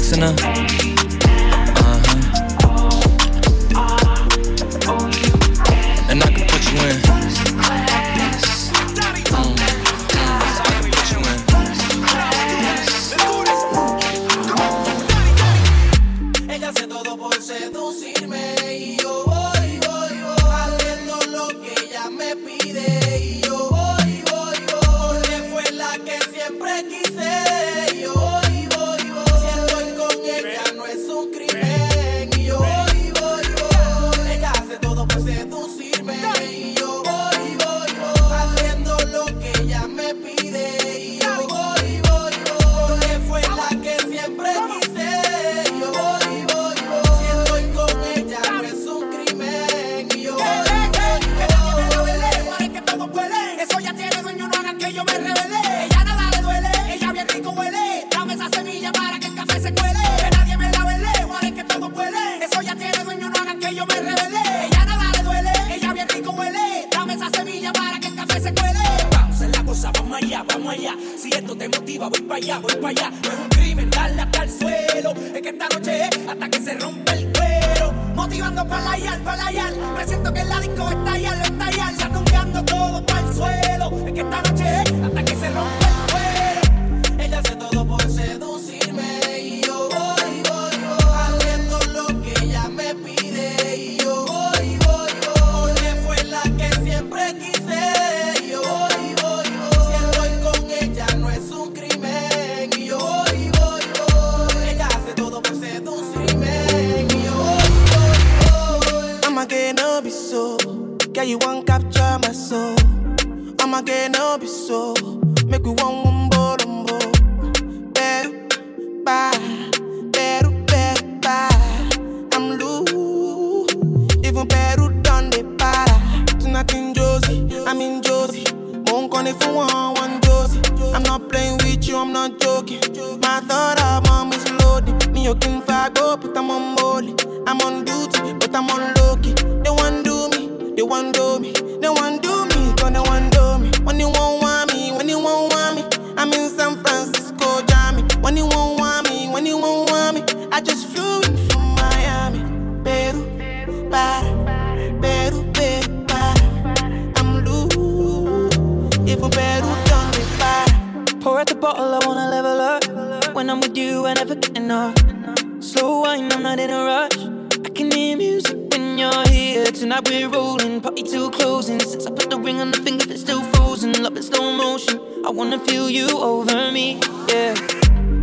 Sex in her. Girl, you want capture my soul. I'ma get no be so. Make we one one umbo. Better, bye. Better, better, bye. I'm loose. Even better done the para. Tonight in Josie, I'm in Josie. Won't call it for one, one Josie. I'm not playing with you, I'm not joking. My thought of mom is loaded. Me, you can go, but I'm on molly. I'm on duty, but I'm on low they want do me, they want do me, gonna want do me. When you won't want me, when you won't want me, I'm in San Francisco, Jammy. When you won't want me, when you won't want me, I just flew in from Miami. Peru, para, Peru, Peru, para. I'm loose, even Peru done me para. Pour out the bottle, I wanna level up. When I'm with you, I never get enough. Slow wine, I'm not in a rush. I can hear music you're here. Tonight we're rolling, party till closing. Since I put the ring on the finger, it's still frozen. Love in slow motion. I wanna feel you over me, yeah.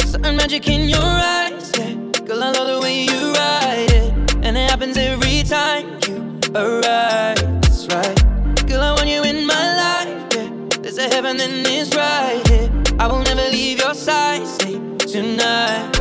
Something magic in your eyes, yeah. Girl, I love the way you ride it, and it happens every time you arrive. That's right, girl, I want you in my life, yeah. There's a heaven and it's right here. I will never leave your side. Tonight, tonight.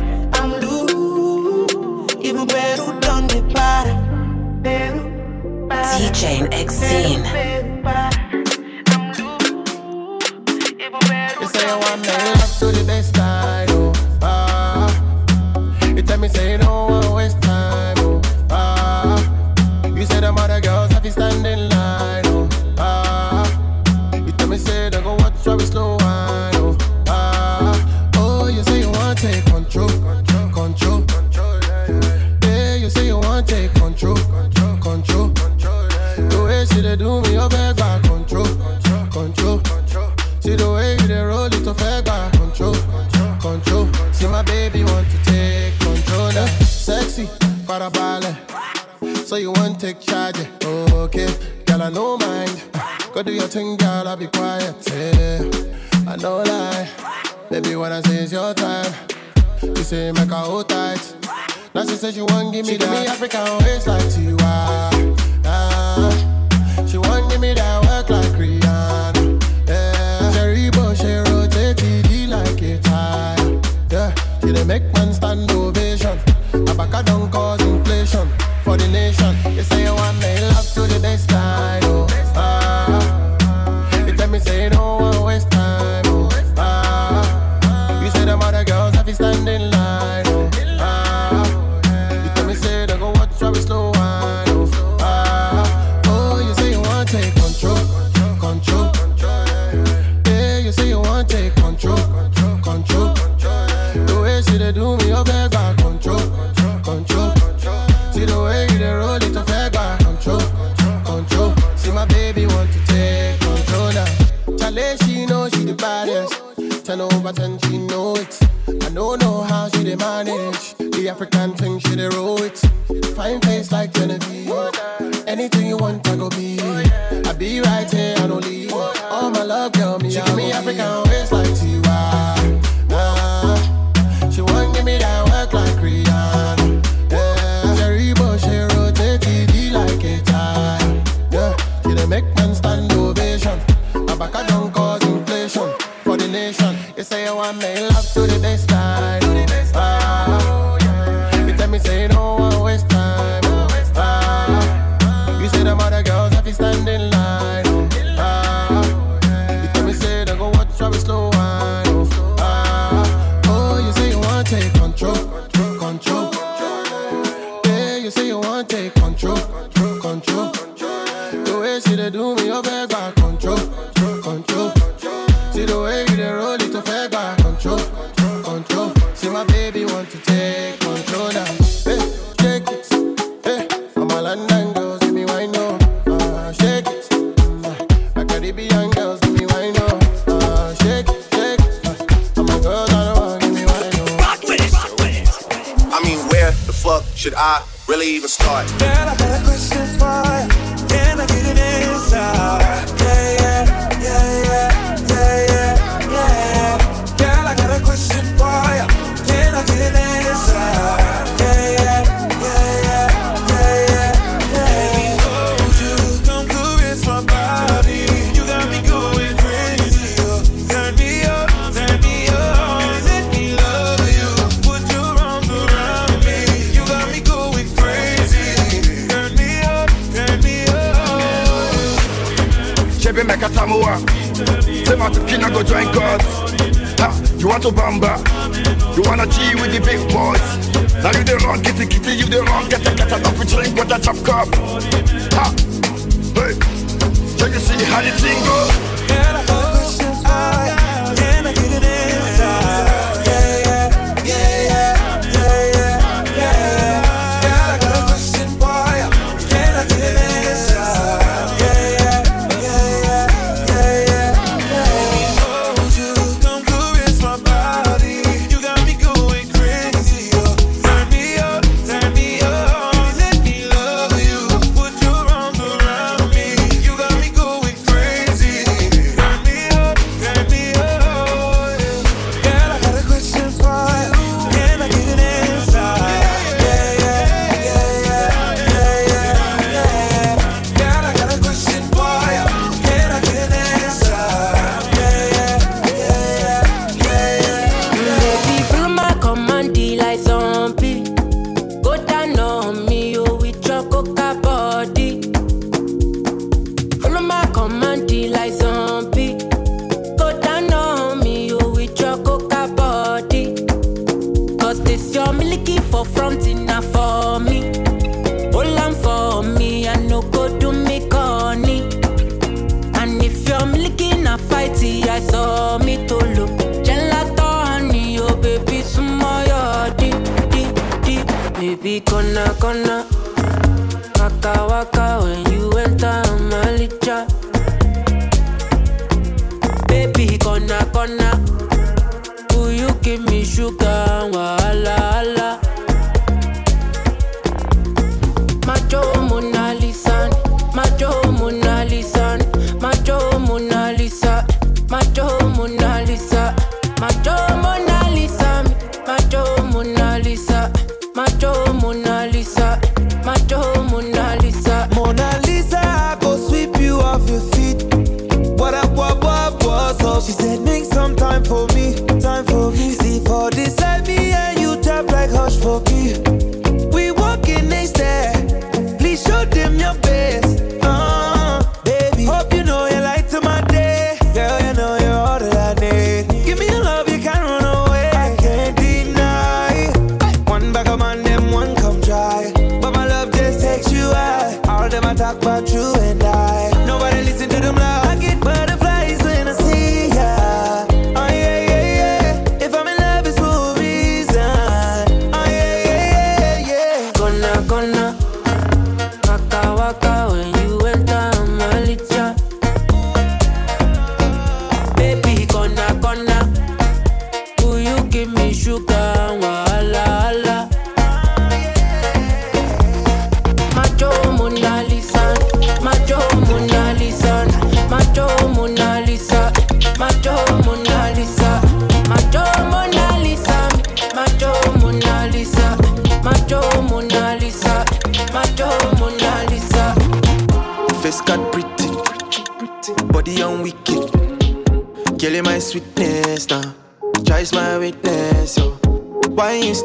Loose, Peru donde para. Para. DJ X10. You say you want me love to the best time, oh, ah. You tell me say you take control, control, The way she dey do me, oh, beg back control, control. See the way you dey roll it, oh, beg back control, control. See my baby want to take control now. Sexy, farabalẹ̀. So you want take charge, yeah. okay? Girl, I no mind. Go do your thing, girl, I'll be quiet. Yeah. I no lie, baby. When I say it's your time, you say make her hold tight. Now she says she want give me that. me African waist like Tiwa. Ah, she want give me that work like Rihanna. Yeah, Cherry Bush, she rotate TD like a tire. Yeah, she dey make man stand ovation. Abaka don't cause inflation for the nation. You say you want me love to the best Ten, she know it. I don't know how she dey manage the African thing. She dey roll it. Fine face like Genevieve. Anything you want, Say my go join God. You want to bamba? You wanna G with the big boys? Now you the wrong, kitty kitty, you the wrong, get a get a coffee drink with a chop cup. Ha, hey, you see how the thing go?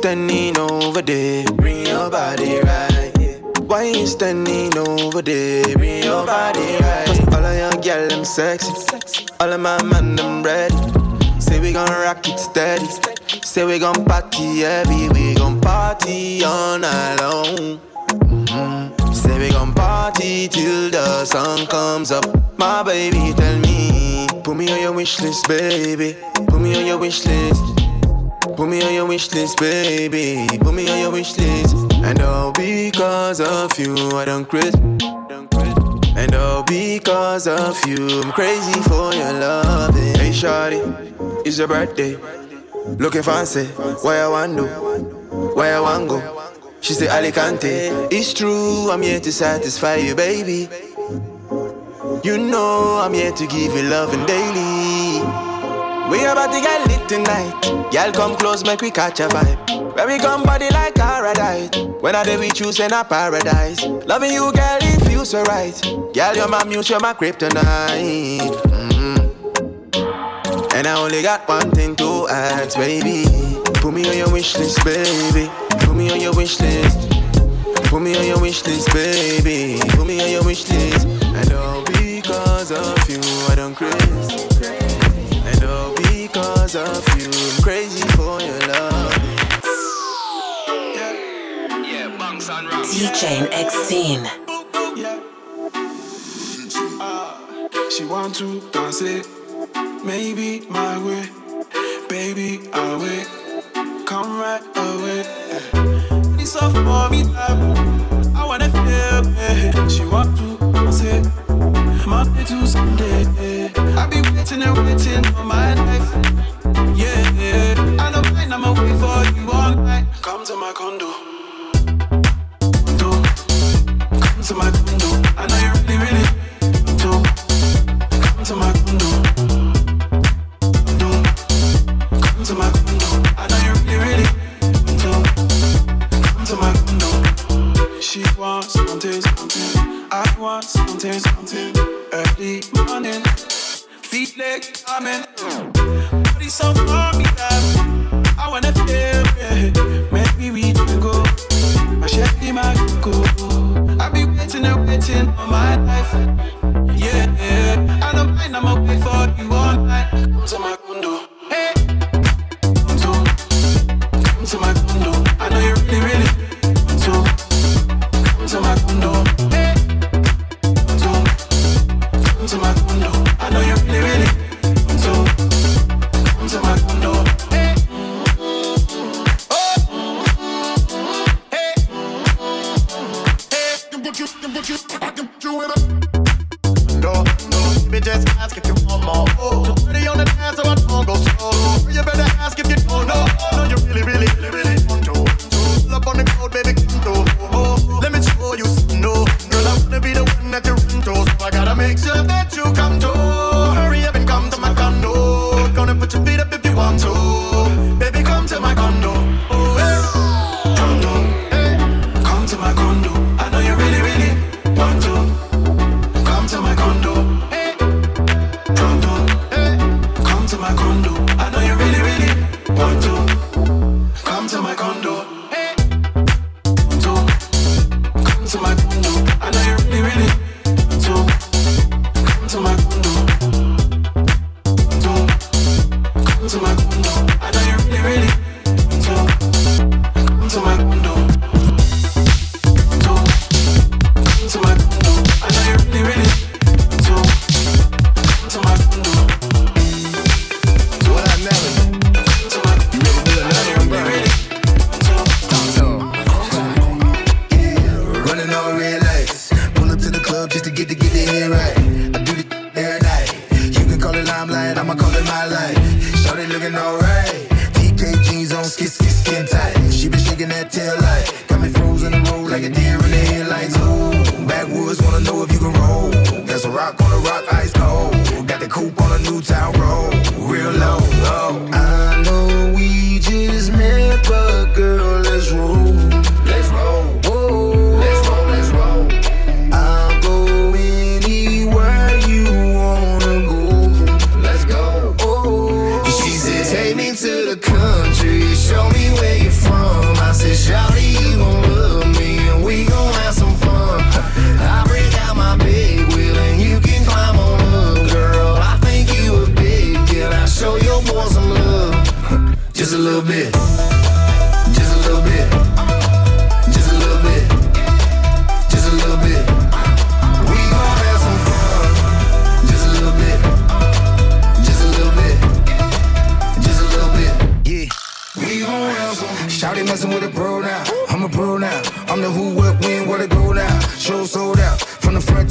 Standing over there? Bring your body right. Why you standing over there? Bring your body right. Cause all of your girl them sexy. All of my man them ready. Say we gon' rock it steady. Say we gon' party heavy. We gon' party all night long. Mhm. Say we gon' party till the sun comes up. My baby, tell me, put me on your wish list, baby. Put me on your wish list. Put me on your wish list, baby. Put me on your wish list. And all because of you, I don't quit. And all because of you, I'm crazy for your loving. Hey, shawty, it's your birthday. Looking fancy, why I want do? Why I want go? She say Alicante. It's true, I'm here to satisfy you, baby. You know I'm here to give you loving daily. We about to get lit tonight. Girl, come close, make we catch a vibe. Where we come body like paradise. When I day we choose in a paradise. Loving you, girl, it feels so right. Girl, you're my muse, you're my kryptonite. Mhm. And I only got one thing to ask, baby. Put me on your wish list, baby. Put me on your wish list. Put me on your wish list, baby. Put me on your wish list. And all because of you, I don't craze of you. I'm crazy for your love. Yeah, yeah X10. She want to dance it, maybe my way, baby I wait, come right away. It's off mommy, I wanna feel it. She want to Two Town Road, real low.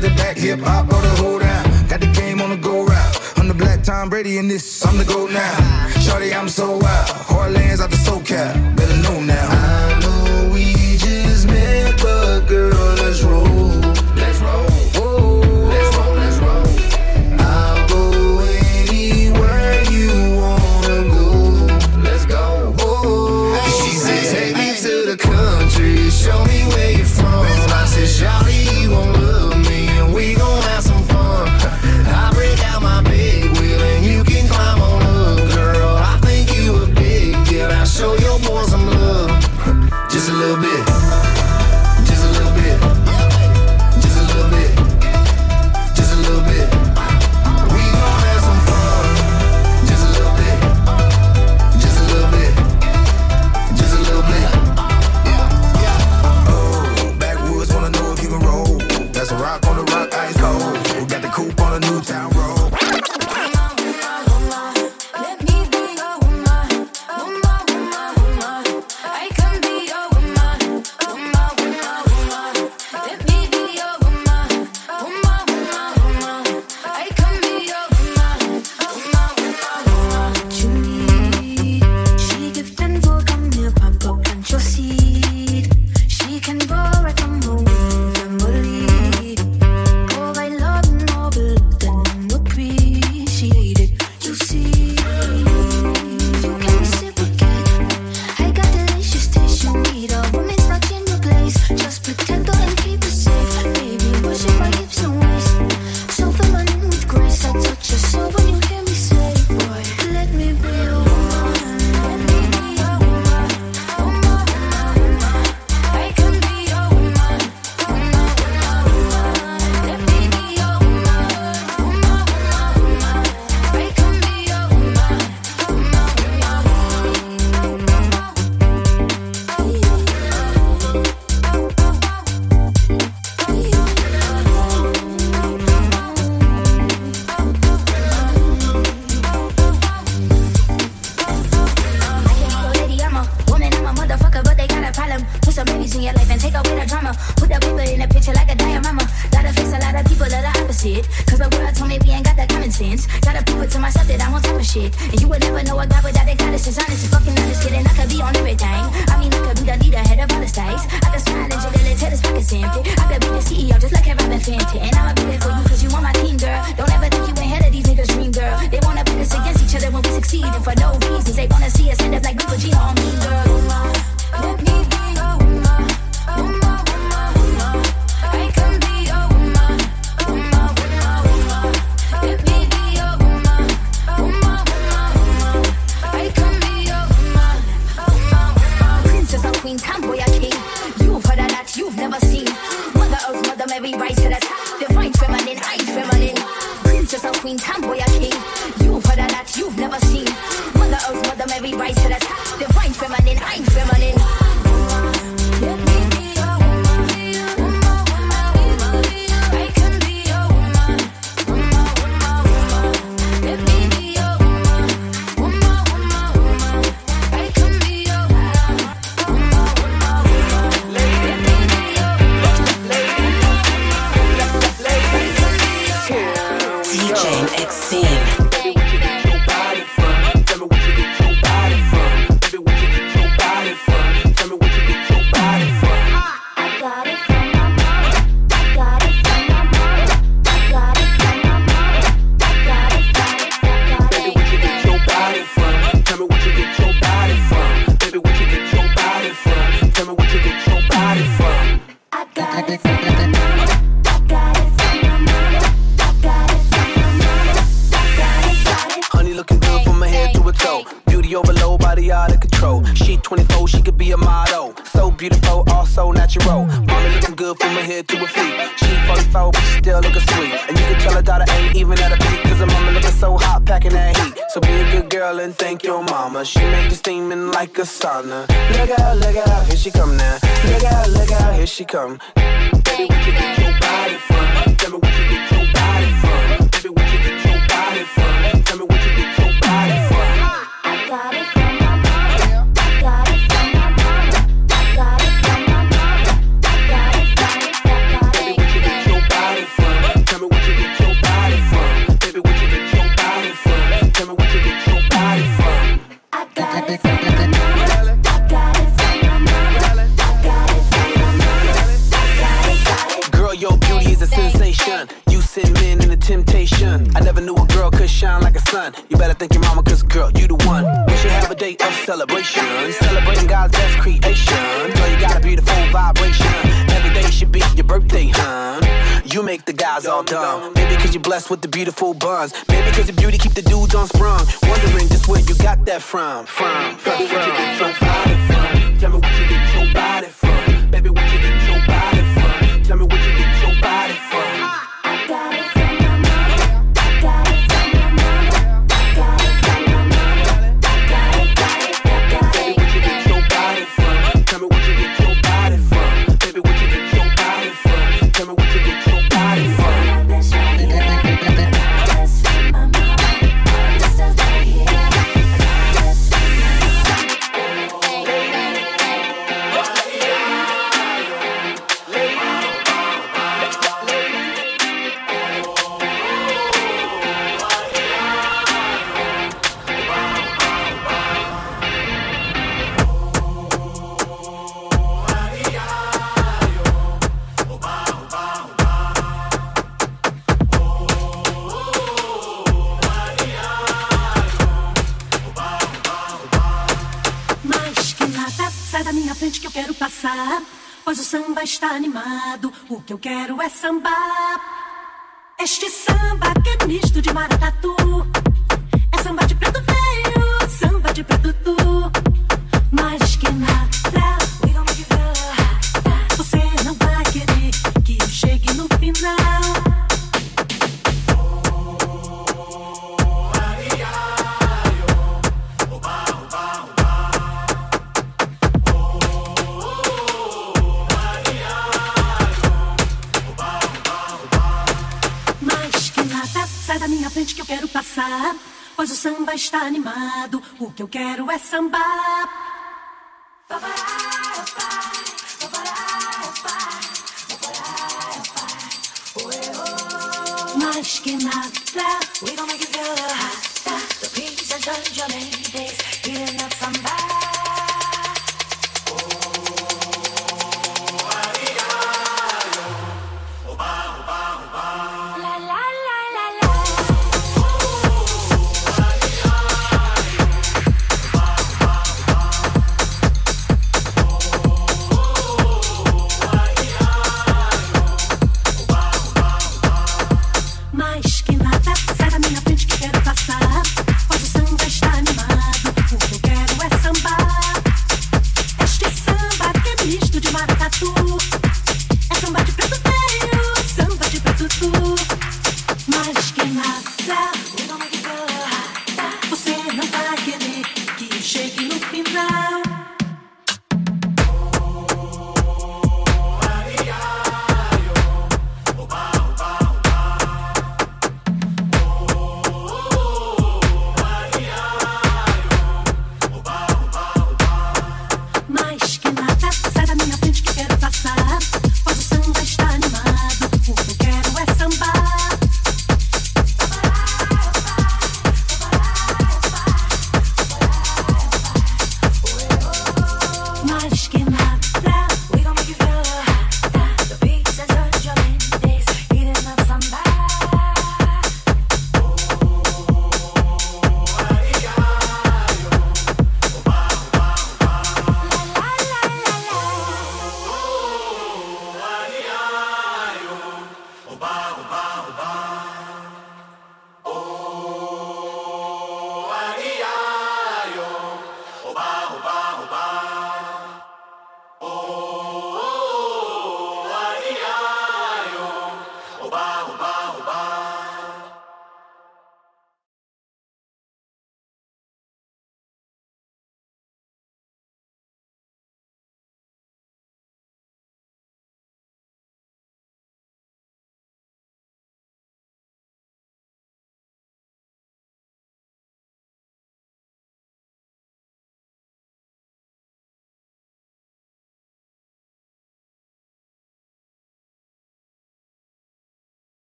to the back, hip hop all the hold down. Got the game on the go route. I'm the black Tom Brady in this, I'm the go now. Shorty, I'm so wild. Heartlands out the SoCal. here she come. Tell me what you get your body from? Tell me what you son. You better thank your mama, cause girl, you the one. We should have a day of celebration. Celebrating God's best creation. Girl, you got a beautiful vibration. Every day should be your birthday, huh? You make the guys all dumb. Maybe cause you're blessed with the beautiful buns. Maybe cause your beauty keep the dudes on sprung. Wondering just where you got that from. From, from, from, from. from, from, from. Mas o samba está animado, o que eu quero é sambar. Este samba que é misto de maracatu. É samba de preto feio, samba de preto tudo. pois o samba está animado. O que eu quero é sambar. Mais que nada, we gonna make it feel hot, the peace and sunshine.